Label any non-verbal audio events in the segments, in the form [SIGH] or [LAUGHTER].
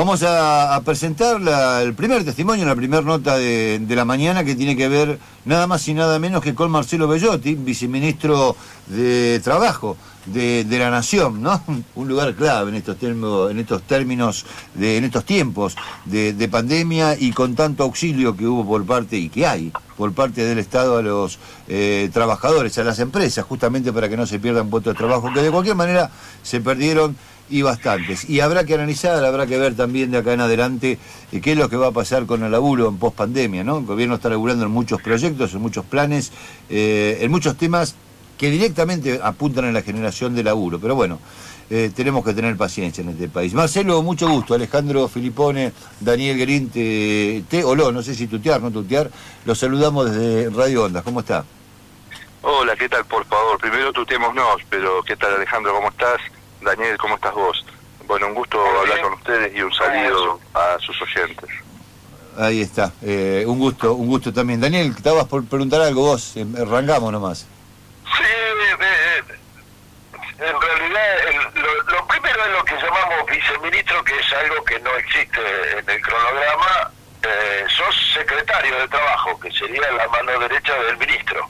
Vamos a, presentar el primer testimonio, la primera nota de, la mañana que tiene que ver nada más y nada menos que con Marcelo Bellotti, viceministro de Trabajo de, la Nación, ¿no? [LAUGHS] Un lugar clave en estos términos, en estos términos, de, en estos tiempos de, pandemia y con tanto auxilio que hubo por parte y que hay por parte del Estado a los eh, trabajadores, a las empresas, justamente para que no se pierdan puestos de trabajo, que de cualquier manera se perdieron y bastantes. Y habrá que analizar, habrá que ver también de acá en adelante eh, qué es lo que va a pasar con el laburo en pospandemia, ¿no? El gobierno está laburando en muchos proyectos, en muchos planes, eh, en muchos temas que directamente apuntan a la generación de laburo. Pero bueno, eh, tenemos que tener paciencia en este país. Marcelo, mucho gusto. Alejandro Filipone, Daniel Guerín, te, te no sé si tutear, no tutear. Los saludamos desde Radio Ondas. ¿Cómo está? Hola, ¿qué tal? Por favor, primero tuteémonos, pero ¿qué tal Alejandro? ¿Cómo estás? Daniel, ¿cómo estás vos? Bueno, un gusto hablar con ustedes y un saludo a sus oyentes. Ahí está, eh, un gusto, un gusto también. Daniel, estabas por preguntar algo vos, em, arrancamos nomás. Sí, en realidad lo, primero es lo que llamamos viceministro, que es algo que no existe en el cronograma. Eh, sos secretario de trabajo, que sería la mano derecha del ministro.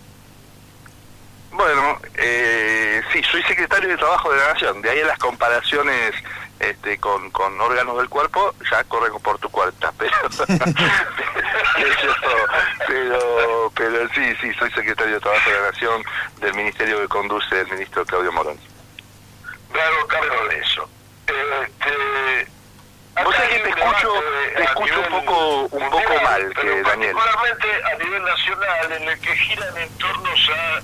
Bueno, eh, sí, soy secretario de Trabajo de la Nación, de ahí las comparaciones este, con, con órganos del cuerpo ya corren por tu cuarta, [LAUGHS] pero, pero, pero, sí, sí, soy secretario de Trabajo de la Nación del ministerio que conduce el ministro Claudio Morón. Hago cargo de eso. Este, Vos sabés que te escucho, te escucho un poco, un poco mal, que Daniel. Particularmente a nivel nacional, en el que giran en torno a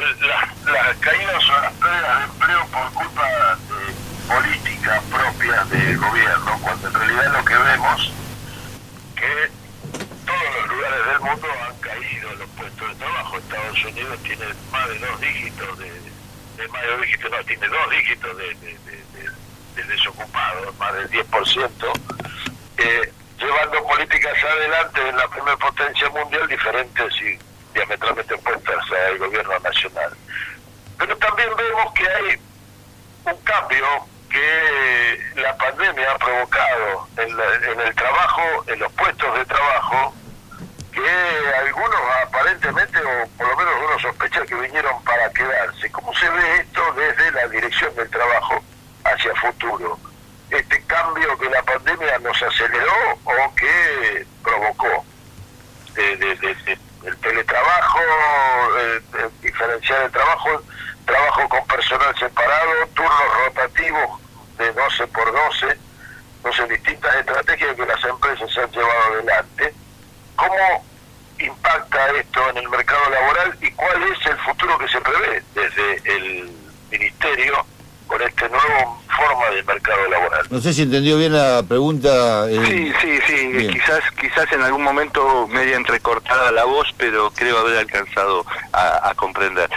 las, caídas o las pérdidas de empleo por culpa de políticas propias del gobierno, cuando en realidad lo que vemos que todos los lugares del mundo han caído los puestos de trabajo. Estados Unidos tiene más de dos dígitos de, de más de no, tiene dos dígitos de desocupados, más del 10%, eh, llevando políticas adelante en la primera potencia mundial diferentes y diametralmente opuestas al gobierno nacional. Pero también vemos que hay un cambio que la pandemia ha provocado en, el trabajo, en los puestos de trabajo, que algunos aparentemente, o por lo menos uno sospecha que vinieron para quedarse. ¿Cómo se ve esto desde la dirección del trabajo hacia futuro? Este cambio que la pandemia nos aceleró o que provocó de, de el teletrabajo, eh, eh, diferenciar el trabajo, trabajo con personal separado, turnos rotativos de 12 por 12, entonces distintas estrategias que las empresas han llevado adelante. ¿Cómo impacta esto en el mercado laboral y cuál es el futuro que se prevé desde el Ministerio con esta nueva forma de mercado laboral. No sé si entendió bien la pregunta. Eh, sí, sí, sí. Quizás, quizás en algún momento media entrecortada la voz, pero creo haber alcanzado a, comprender.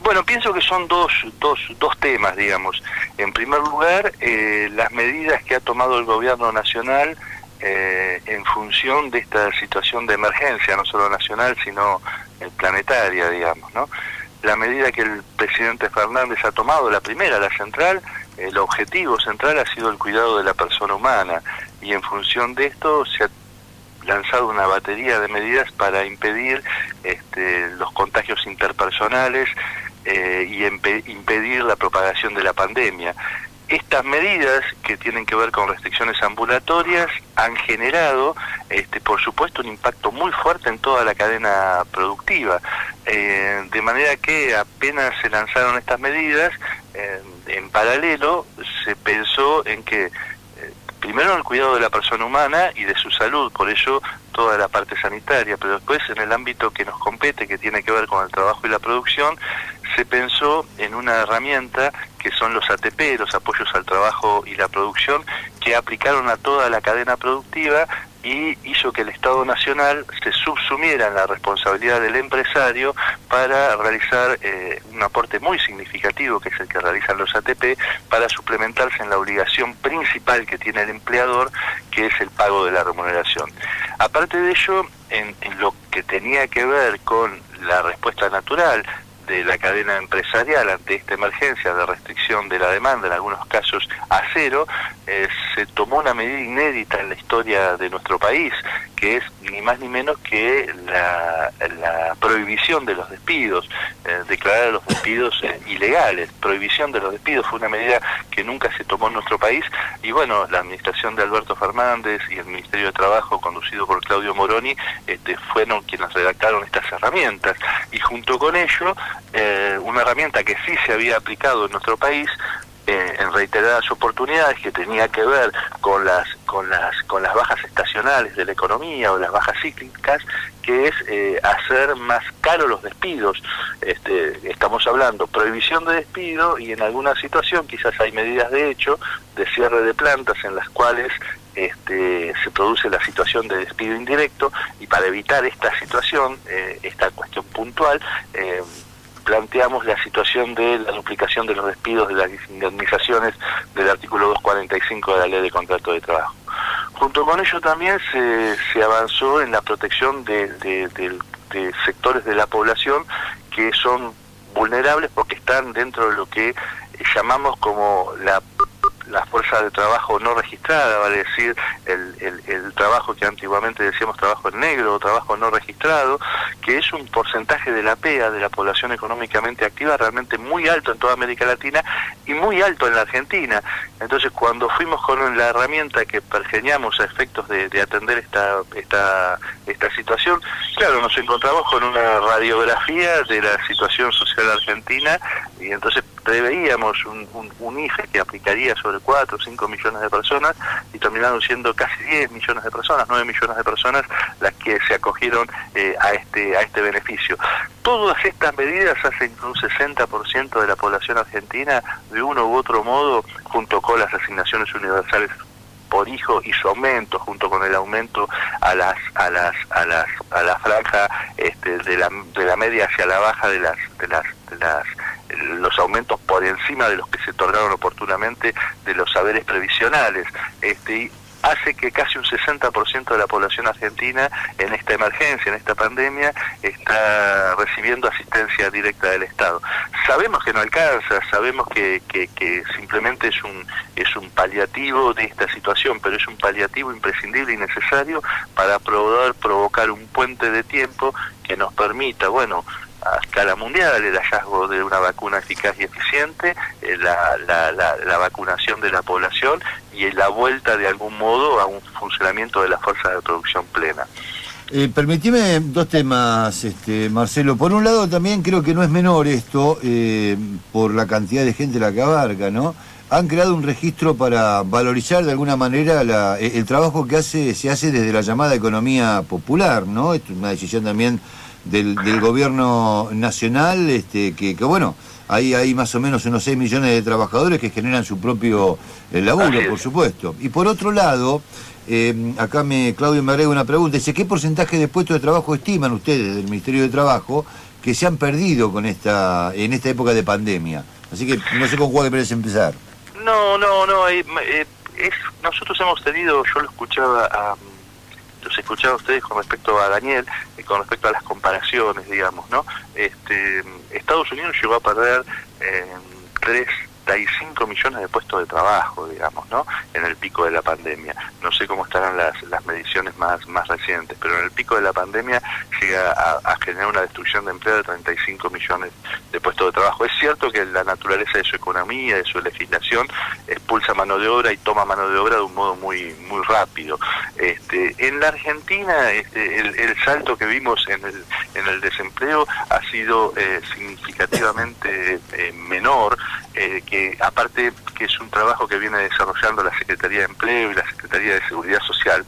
Bueno, pienso que son dos, dos, dos temas, digamos. En primer lugar, eh, las medidas que ha tomado el gobierno nacional eh, en función de esta situación de emergencia, no solo nacional, sino planetaria, digamos, ¿no? La medida que el presidente Fernández ha tomado, la primera, la central, el objetivo central ha sido el cuidado de la persona humana y en función de esto se ha lanzado una batería de medidas para impedir este, los contagios interpersonales eh, y impedir la propagación de la pandemia. Estas medidas que tienen que ver con restricciones ambulatorias han generado, este, por supuesto, un impacto muy fuerte en toda la cadena productiva, eh, de manera que apenas se lanzaron estas medidas, en paralelo se pensó en que eh, primero el cuidado de la persona humana y de su salud, por ello toda la parte sanitaria, pero después en el ámbito que nos compete, que tiene que ver con el trabajo y la producción, se pensó en una herramienta que son los ATP, los apoyos al trabajo y la producción, que aplicaron a toda la cadena productiva y hizo que el Estado Nacional se subsumiera en la responsabilidad del empresario para realizar eh, un aporte muy significativo, que es el que realizan los ATP, para suplementarse en la obligación principal que tiene el empleador, que es el pago de la remuneración. Aparte de ello, en lo que tenía que ver con la respuesta natural, de la cadena empresarial ante esta emergencia de restricción de la demanda, en algunos casos a cero, eh, se tomó una medida inédita en la historia de nuestro país, que es más ni menos que la, prohibición de los despidos, eh, declarar los despidos eh, ilegales. Prohibición de los despidos fue una medida que nunca se tomó en nuestro país y bueno, la administración de Alberto Fernández y el Ministerio de Trabajo conducido por Claudio Moroni este, fueron quienes redactaron estas herramientas y junto con ello eh, una herramienta que sí se había aplicado en nuestro país eh, en reiteradas oportunidades que tenía que ver con las con las con las bajas estacionales de la economía o las bajas cíclicas que es eh, hacer más caros los despidos. Este, estamos hablando prohibición de despido y en alguna situación quizás hay medidas de hecho de cierre de plantas en las cuales este, se produce la situación de despido indirecto y para evitar esta situación, eh, esta cuestión puntual, eh, planteamos la situación de la duplicación de los despidos de las indemnizaciones del artículo 245 de la ley de contrato de trabajo. Junto con ello también se, se avanzó en la protección de, de sectores de la población que son vulnerables porque están dentro de lo que llamamos como la la fuerza de trabajo no registrada, vale decir, el, el, trabajo que antiguamente decíamos trabajo en negro o trabajo no registrado, que es un porcentaje de la PEA, de la población económicamente activa, realmente muy alto en toda América Latina y muy alto en la Argentina. Entonces, cuando fuimos con la herramienta que pergeñamos a efectos de, de atender esta, esta, esta situación, claro, nos encontramos con una radiografía de la situación social argentina y entonces preveíamos un, un, IFE que aplicaría sobre 4 o 5 millones de personas y terminaron siendo casi 10 millones de personas, 9 millones de personas las que se acogieron eh, a este a este beneficio. Todas estas medidas hacen que un 60% de la población argentina, de uno u otro modo, junto con las asignaciones universales por hijo y su aumento junto con el aumento a las a las a las a la franja este, de la de la media hacia la baja de las de las de las los aumentos por encima de los que se otorgaron oportunamente de los saberes previsionales. Este, hace que casi un 60% de la población argentina en esta emergencia, en esta pandemia, está recibiendo asistencia directa del Estado. Sabemos que no alcanza, sabemos que, que, que, simplemente es un, es un paliativo de esta situación, pero es un paliativo imprescindible y necesario para poder provocar un puente de tiempo que nos permita, bueno, a escala mundial el hallazgo de una vacuna eficaz y eficiente, eh, la, la, la, vacunación de la población y la vuelta de algún modo a un funcionamiento de las fuerzas de producción plena. Eh, permitime dos temas, este, Marcelo. Por un lado, también creo que no es menor esto, eh, por la cantidad de gente la que abarca, ¿no? Han creado un registro para valorizar de alguna manera la, el trabajo que hace, se hace desde la llamada economía popular, ¿no? Es una decisión también del, del gobierno nacional, este, que, que, bueno, hay, hay más o menos unos 6 millones de trabajadores que generan su propio eh, laburo, por supuesto. Y por otro lado, eh, acá me Claudio me agrega una pregunta, dice, ¿qué porcentaje de puestos de trabajo estiman ustedes del Ministerio de Trabajo que se han perdido con esta en esta época de pandemia? Así que no sé con cuál querés empezar. No, no, no, eh, es, nosotros hemos tenido, yo lo escuchaba a los escuchaba ustedes con respecto a Daniel, y con respecto a las comparaciones, digamos, ¿no? Este, Estados Unidos llegó a perder eh, tres 35 millones de puestos de trabajo, digamos, ¿no? En el pico de la pandemia. No sé cómo estarán las, las mediciones más, más recientes, pero en el pico de la pandemia llega a, generar una destrucción de empleo de 35 millones de puestos de trabajo. Es cierto que la naturaleza de su economía, de su legislación, expulsa mano de obra y toma mano de obra de un modo muy, muy rápido. Este, en la Argentina, este, el, salto que vimos en el, en el desempleo ha sido eh, significativamente eh, menor eh, que aparte que es un trabajo que viene desarrollando la Secretaría de Empleo y la Secretaría de Seguridad Social,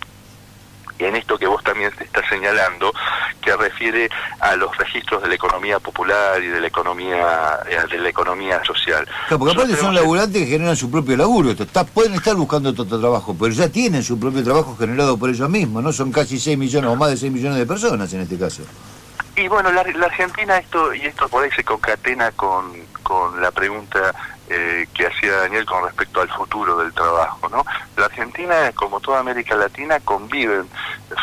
y en esto que vos también te estás señalando, que refiere a los registros de la economía popular y de la economía eh, de la economía social. Claro, porque aparte son laburantes que generan su propio laburo. Está, pueden estar buscando otro trabajo, pero ya tienen su propio trabajo generado por ellos mismos, ¿no? Son casi 6 millones o más de 6 millones de personas en este caso. Y bueno, la, Argentina esto y esto por ahí se concatena con, con la pregunta eh, que hacía Daniel con respecto al futuro del trabajo. ¿no? La Argentina, como toda América Latina, conviven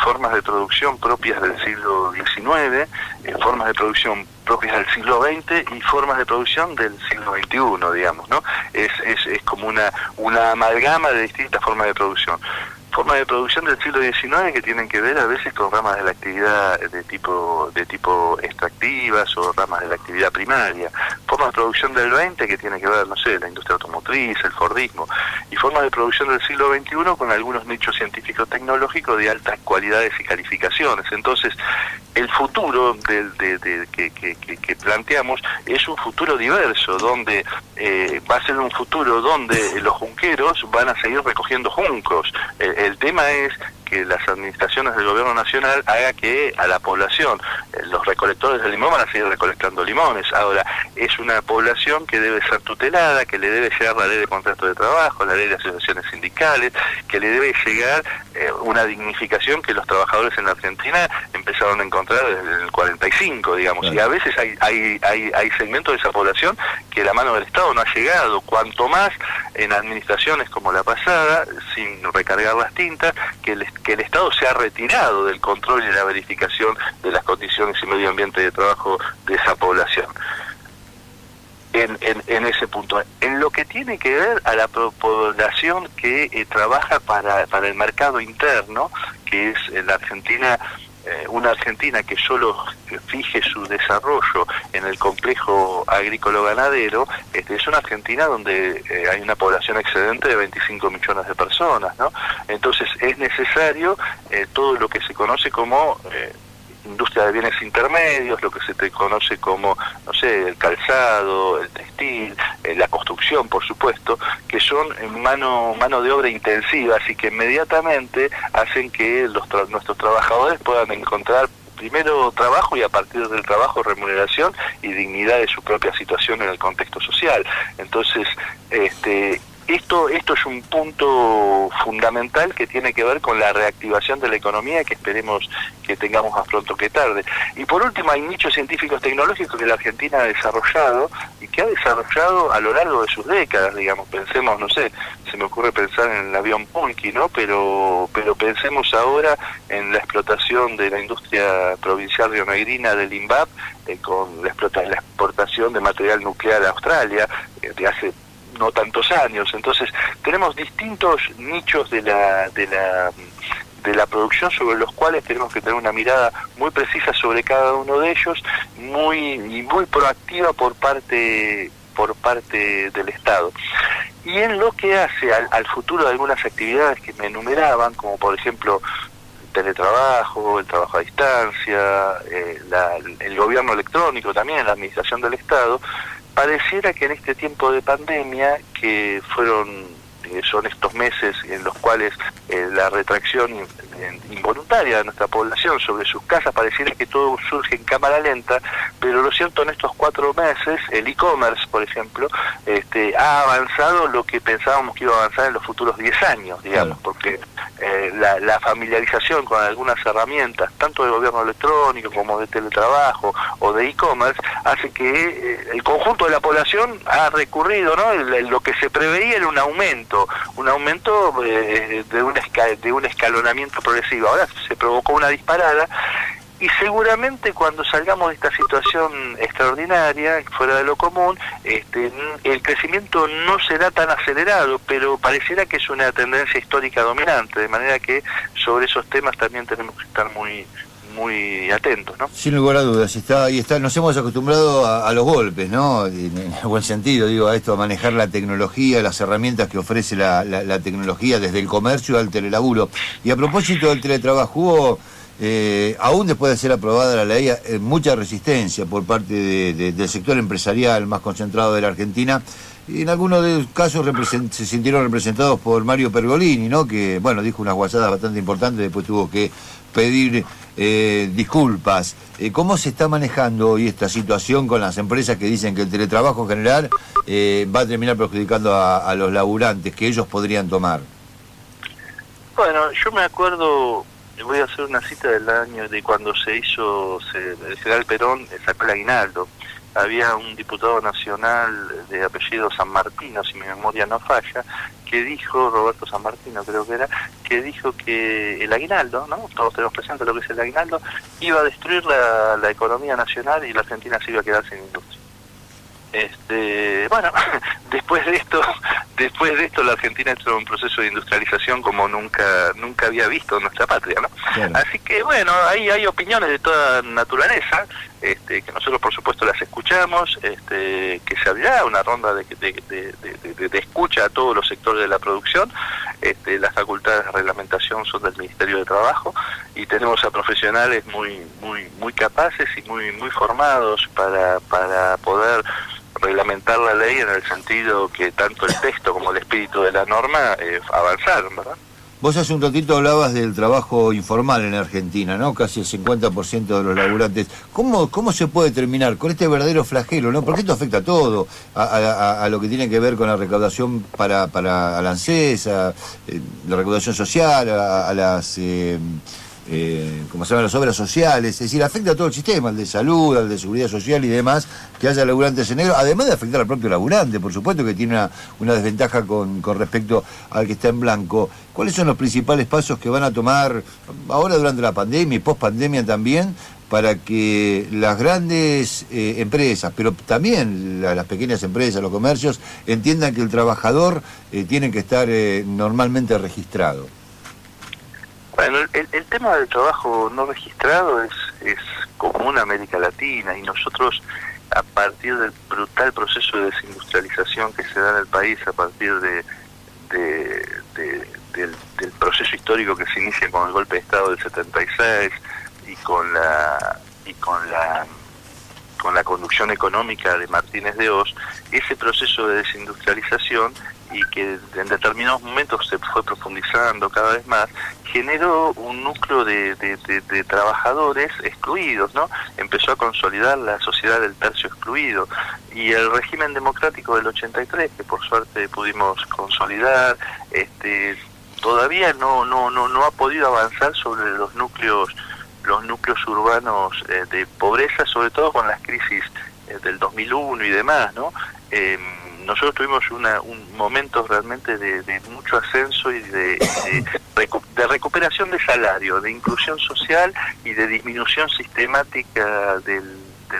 formas de producción propias del siglo XIX, formas de producción propias del siglo XX y formas de producción del siglo XXI, digamos. ¿no? Es, es, es como una, una amalgama de distintas formas de producción formas de producción del siglo XIX que tienen que ver a veces con ramas de la actividad de tipo de tipo extractivas o ramas de la actividad primaria, formas de producción del XX que tienen que ver, no sé, la industria automotriz, el Fordismo, y formas de producción del siglo XXI con algunos nichos científicos tecnológicos de altas cualidades y calificaciones. Entonces, el futuro de, que, planteamos es un futuro diverso, donde eh, va a ser un futuro donde los junqueros van a seguir recogiendo juncos. el tema es que las administraciones del gobierno nacional haga que a la población, eh, los recolectores de limón van a seguir recolectando limones. Ahora, es una población que debe ser tutelada, que le debe llegar la ley de contrato de trabajo, la ley de asociaciones sindicales, que le debe llegar eh, una dignificación que los trabajadores en la Argentina empezaron a encontrar desde el 45, digamos. Y a veces hay, hay, hay, hay segmentos de esa población que la mano del Estado no ha llegado. Cuanto más en administraciones como la pasada, sin recargar las tintas, que el que el Estado se ha retirado del control y la verificación de las condiciones y medio ambiente de trabajo de esa población. En, en, ese punto. En lo que tiene que ver a la población que eh, trabaja para, para el mercado interno, que es en la Argentina eh, una Argentina que solo fije su desarrollo en el complejo agrícola-ganadero, este, es una Argentina donde eh, hay una población excedente de 25 millones de personas, ¿no? Entonces es necesario eh, todo lo que se conoce como industria de bienes intermedios, lo que se te conoce como, no sé, el calzado, el textil, eh, la construcción, por supuesto, que son mano, mano de obra intensiva, así que inmediatamente hacen que los nuestros trabajadores puedan encontrar primero trabajo y a partir del trabajo remuneración y dignidad de su propia situación en el contexto social. Entonces, este, esto, esto es un punto fundamental que tiene que ver con la reactivación de la economía que esperemos que tengamos más pronto que tarde. Y por último, hay nichos científicos tecnológicos que la Argentina ha desarrollado y que ha desarrollado a lo largo de sus décadas, digamos, pensemos, no sé, se me ocurre pensar en el avión Punky, ¿no? Pero, pero pensemos ahora en la explotación de la industria provincial rionegrina del INVAP eh, con la, la exportación de material nuclear a Australia eh, de hace no tantos años. Entonces, tenemos distintos nichos de la, de la, de la producción sobre los cuales tenemos que tener una mirada muy precisa sobre cada uno de ellos, muy, y muy proactiva por parte por parte del Estado. Y en lo que hace al, futuro de algunas actividades que me enumeraban, como por ejemplo teletrabajo, el trabajo a distancia, eh, el gobierno electrónico también, la administración del Estado, pareciera que en este tiempo de pandemia, que fueron eh, son estos meses en los cuales eh, la retracción involuntaria de nuestra población sobre sus casas pareciera que todo surge en cámara lenta, pero lo cierto en estos cuatro meses, el e-commerce, por ejemplo, este, ha avanzado lo que pensábamos que iba a avanzar en los futuros 10 años, digamos, porque eh, la, familiarización con algunas herramientas, tanto de gobierno electrónico como de teletrabajo o de e-commerce, hace que el conjunto de la población ha recurrido, ¿no? lo que se preveía era un aumento un aumento eh, de, un de un escalonamiento progresivo. Ahora se provocó una disparada y seguramente cuando salgamos de esta situación extraordinaria, fuera de lo común, este, el crecimiento no será tan acelerado, pero pareciera que es una tendencia histórica dominante, de manera que sobre esos temas también tenemos que estar muy muy atentos, ¿no? Sin lugar a dudas, está, y está, nos hemos acostumbrado a, los golpes, ¿no? En, en, buen sentido, digo, a esto, a manejar la tecnología, las herramientas que ofrece la, la, tecnología desde el comercio al telelaburo. Y a propósito del teletrabajo, hubo, eh, aún después de ser aprobada la ley, eh, mucha resistencia por parte del sector empresarial más concentrado de la Argentina. Y en algunos de los casos se sintieron representados por Mario Pergolini, ¿no? Que, bueno, dijo unas guasadas bastante importantes, después tuvo que pedir eh, disculpas. Eh, ¿Cómo se está manejando hoy esta situación con las empresas que dicen que el teletrabajo en general va a terminar perjudicando a, los laburantes que ellos podrían tomar? Bueno, yo me acuerdo, voy a hacer una cita del año de cuando se hizo, el general Perón sacó el aguinaldo. había un diputado nacional de apellido San Martino, si mi memoria no falla, que dijo, Roberto San Martino creo que era, que dijo que el aguinaldo, ¿no? Todos tenemos presente lo que es el aguinaldo, iba a destruir la, la economía nacional y la Argentina se iba a quedar sin industria. Este, bueno, [LAUGHS] después de esto, [LAUGHS] después de esto la Argentina entró en un proceso de industrialización como nunca nunca había visto en nuestra patria, ¿no? Así que bueno, ahí hay opiniones de toda naturaleza, este, que nosotros por supuesto las escuchamos, este, que se abrirá una ronda de, de, escucha a todos los sectores de la producción, este, las facultades de reglamentación son del Ministerio de Trabajo y tenemos a profesionales muy muy muy capaces y muy muy formados para para poder reglamentar la ley en el sentido que tanto el texto como el espíritu de la norma eh, avanzaron, ¿verdad? Vos hace un ratito hablabas del trabajo informal en Argentina, ¿no? Casi el 50% de los laburantes. ¿Cómo, ¿Cómo se puede terminar con este verdadero flagelo, no? Porque esto afecta a todo, a, lo que tiene que ver con la recaudación para, para la ANSES, eh, la recaudación social, a, las... Eh, eh, como se llaman las obras sociales, es decir, afecta a todo el sistema, al de salud, al de seguridad social y demás, que haya laburantes en negro, además de afectar al propio laburante, por supuesto que tiene una, desventaja con, respecto al que está en blanco. ¿Cuáles son los principales pasos que van a tomar ahora durante la pandemia y post pandemia también para que las grandes eh, empresas, pero también las pequeñas empresas, los comercios, entiendan que el trabajador eh, tiene que estar normalmente registrado? Bueno, el, tema del trabajo no registrado es, común en América Latina y nosotros a partir del brutal proceso de desindustrialización que se da en el país, a partir de, del, proceso histórico que se inicia con el golpe de Estado del 76 y con la y con la con la conducción económica de Martínez de Oz, ese proceso de desindustrialización y que en determinados momentos se fue profundizando cada vez más, generó un núcleo de, trabajadores excluidos, ¿no? Empezó a consolidar la sociedad del tercio excluido y el régimen democrático del 83, que por suerte pudimos consolidar, este, todavía no, no, no, no ha podido avanzar sobre los núcleos los núcleos urbanos eh, de pobreza, sobre todo con las crisis eh, del 2001 y demás, ¿no? Em, nosotros tuvimos una, un momento realmente de, mucho ascenso y de, de, recuperación de salario, de inclusión social y de disminución sistemática del,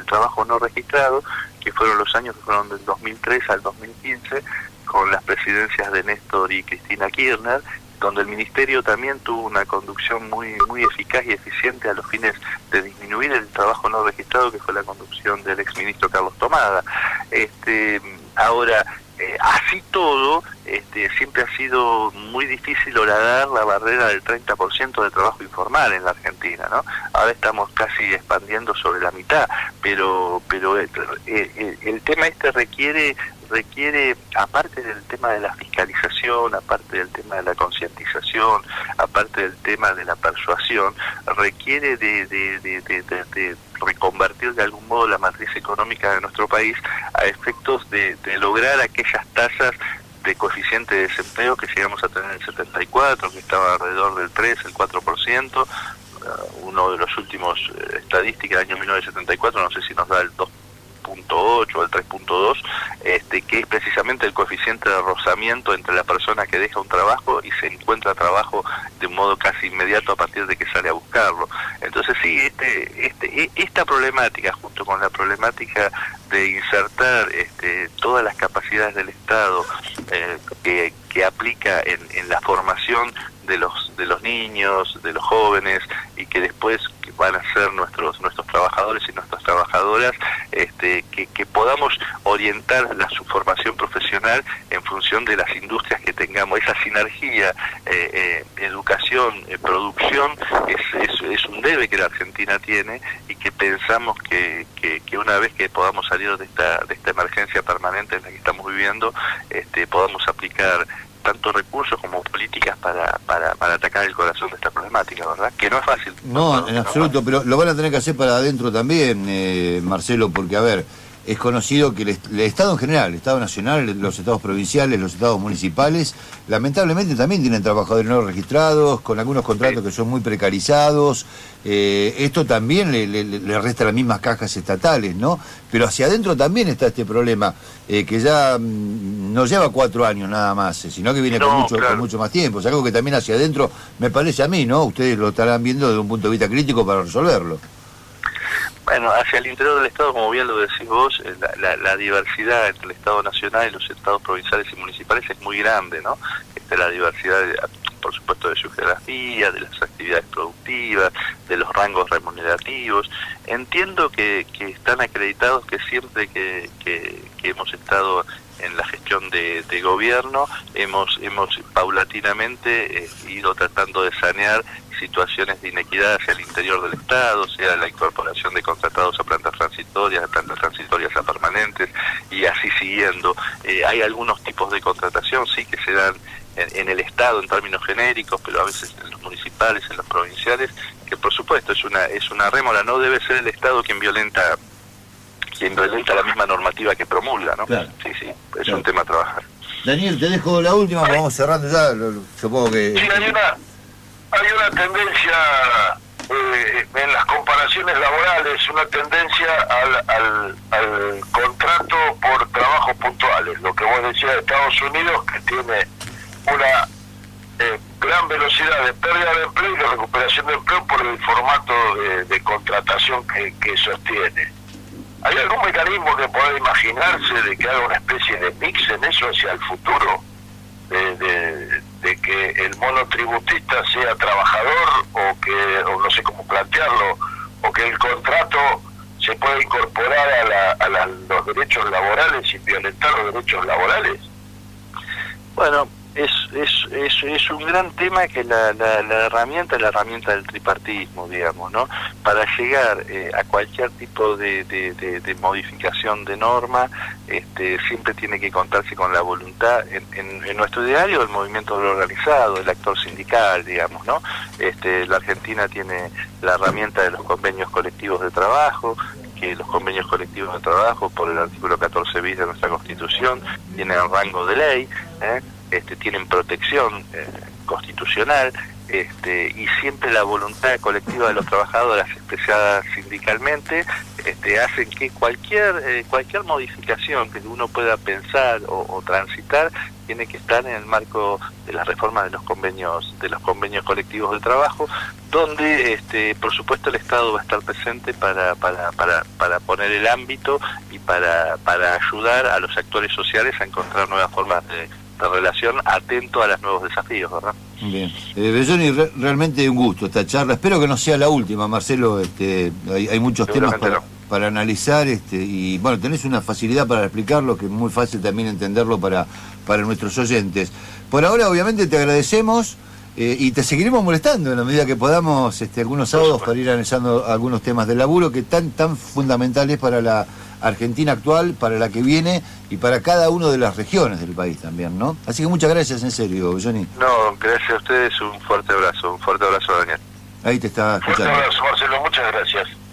trabajo no registrado, que fueron los años que fueron del 2003 al 2015, con las presidencias de Néstor y Cristina Kirchner, donde el ministerio también tuvo una conducción muy muy eficaz y eficiente a los fines de disminuir el trabajo no registrado que fue la conducción del exministro Carlos Tomada. Este, ahora, eh, así todo, este, siempre ha sido muy difícil horadar la barrera del 30% de trabajo informal en la Argentina, ¿no? Ahora estamos casi expandiendo sobre la mitad, pero pero el, el tema este requiere requiere, aparte del tema de la fiscalización, aparte del tema de la concientización, aparte del tema de la persuasión, requiere de, de, de, reconvertir de algún modo la matriz económica de nuestro país a efectos de, lograr aquellas tasas de coeficiente de desempleo que llegamos a tener en el 74, que estaba alrededor del 3, el 4%, uh, uno de los últimos eh, estadísticas del año 1974, no sé si nos da el 2 3.8 o el 3.2, este, que es precisamente el coeficiente de rozamiento entre la persona que deja un trabajo y se encuentra trabajo de un modo casi inmediato a partir de que sale a buscarlo. Entonces sí, este, este, e, esta problemática, junto con la problemática de insertar este, todas las capacidades del Estado eh, que, que, aplica en, en la formación de los de los niños, de los jóvenes y que después van a ser nuestros nuestros trabajadores y nuestras trabajadoras, este, que, podamos orientar la su formación profesional en función de las industrias que tengamos. Esa sinergia, eh, eh, educación, eh, producción, es, es, es, un debe que la Argentina tiene y que pensamos que, que, que, una vez que podamos salir de esta, de esta emergencia permanente en la que estamos viviendo, este, podamos aplicar tanto recursos como políticas para, para, para, atacar el corazón de esta problemática, ¿verdad? Que no es fácil. No, en absoluto, pero lo van a tener que hacer para adentro también, eh, Marcelo, porque a ver, es conocido que el, Estado en general, el Estado nacional, los estados provinciales, los estados municipales, lamentablemente también tienen trabajadores no registrados, con algunos contratos que son muy precarizados. Eh, esto también le, resta las mismas cajas estatales, ¿no? Pero hacia adentro también está este problema, eh, que ya mm, no lleva cuatro años nada más, sino que viene con, mucho, con mucho más tiempo. Es algo que también hacia adentro me parece a mí, ¿no? Ustedes lo estarán viendo desde un punto de vista crítico para resolverlo. Bueno, hacia el interior del Estado, como bien lo decís vos, eh, la, diversidad entre el Estado nacional y los estados provinciales y municipales es muy grande, ¿no? Este, la diversidad, por supuesto, de su geografía, de las actividades productivas, de los rangos remunerativos. Entiendo que, están acreditados que siempre que, hemos estado en la gestión de, gobierno hemos hemos paulatinamente eh, ido tratando de sanear situaciones de inequidad hacia el interior del Estado, sea la incorporación de contratados a plantas transitorias, a plantas transitorias a permanentes, y así siguiendo. Eh, hay algunos tipos de contratación, sí, que se dan en, el Estado en términos genéricos, pero a veces en los municipales, en los provinciales, que por supuesto es una, es una rémora, no debe ser el Estado quien violenta quien violenta la misma normativa que promulga, ¿no? Sí, sí, es un tema a trabajar. Daniel, te dejo la última, vamos cerrando ya, supongo que... Sí, una, hay una tendencia eh, en las comparaciones laborales, una tendencia al, al, contrato por trabajos puntuales. Lo que vos decías de Estados Unidos, que tiene una eh, gran velocidad de pérdida de empleo y de recuperación de empleo por el formato de, contratación que, sostiene. ¿Hay algún mecanismo que pueda imaginarse de que haga una especie de mix en eso hacia el futuro? de que el monotributista sea trabajador o que, o no sé cómo plantearlo, o que el contrato se pueda incorporar a, la, los derechos laborales sin violentar los derechos laborales? Bueno, es, es, es, un gran tema que la, la, la, herramienta la herramienta del tripartismo, digamos, ¿no? Para llegar eh, a cualquier tipo de, de, modificación de norma, este, siempre tiene que contarse con la voluntad, en, en, nuestro diario, el movimiento organizado, el actor sindical, digamos, ¿no? Este, la Argentina tiene la herramienta de los convenios colectivos de trabajo, que los convenios colectivos de trabajo, por el artículo 14 bis de nuestra Constitución, tienen rango de ley, ¿eh? Este, tienen protección eh, constitucional este, y siempre la voluntad colectiva de los trabajadores expresada sindicalmente este, hacen que cualquier eh, cualquier modificación que uno pueda pensar o, transitar tiene que estar en el marco de la reforma de los convenios de los convenios colectivos de trabajo donde este, por supuesto el Estado va a estar presente para, para, para, para poner el ámbito y para, para ayudar a los actores sociales a encontrar nuevas formas de de relación atento a los nuevos desafíos, ¿verdad? Bien. Eh, realmente un gusto esta charla. Espero que no sea la última, Marcelo. Este, hay, muchos temas para, para, analizar este, y bueno, tenés una facilidad para explicarlo que es muy fácil también entenderlo para, para nuestros oyentes. Por ahora, obviamente, te agradecemos. Eh, y te seguiremos molestando en la medida que podamos este, algunos sábados para ir analizando algunos temas del laburo que tan tan fundamentales para la Argentina actual, para la que viene y para cada una de las regiones del país también, ¿no? Así que muchas gracias en serio, Johnny. No, gracias a ustedes, un fuerte abrazo, un fuerte abrazo, Daniel. Ahí te está escuchando. Fuerte abrazo, Marcelo, muchas gracias.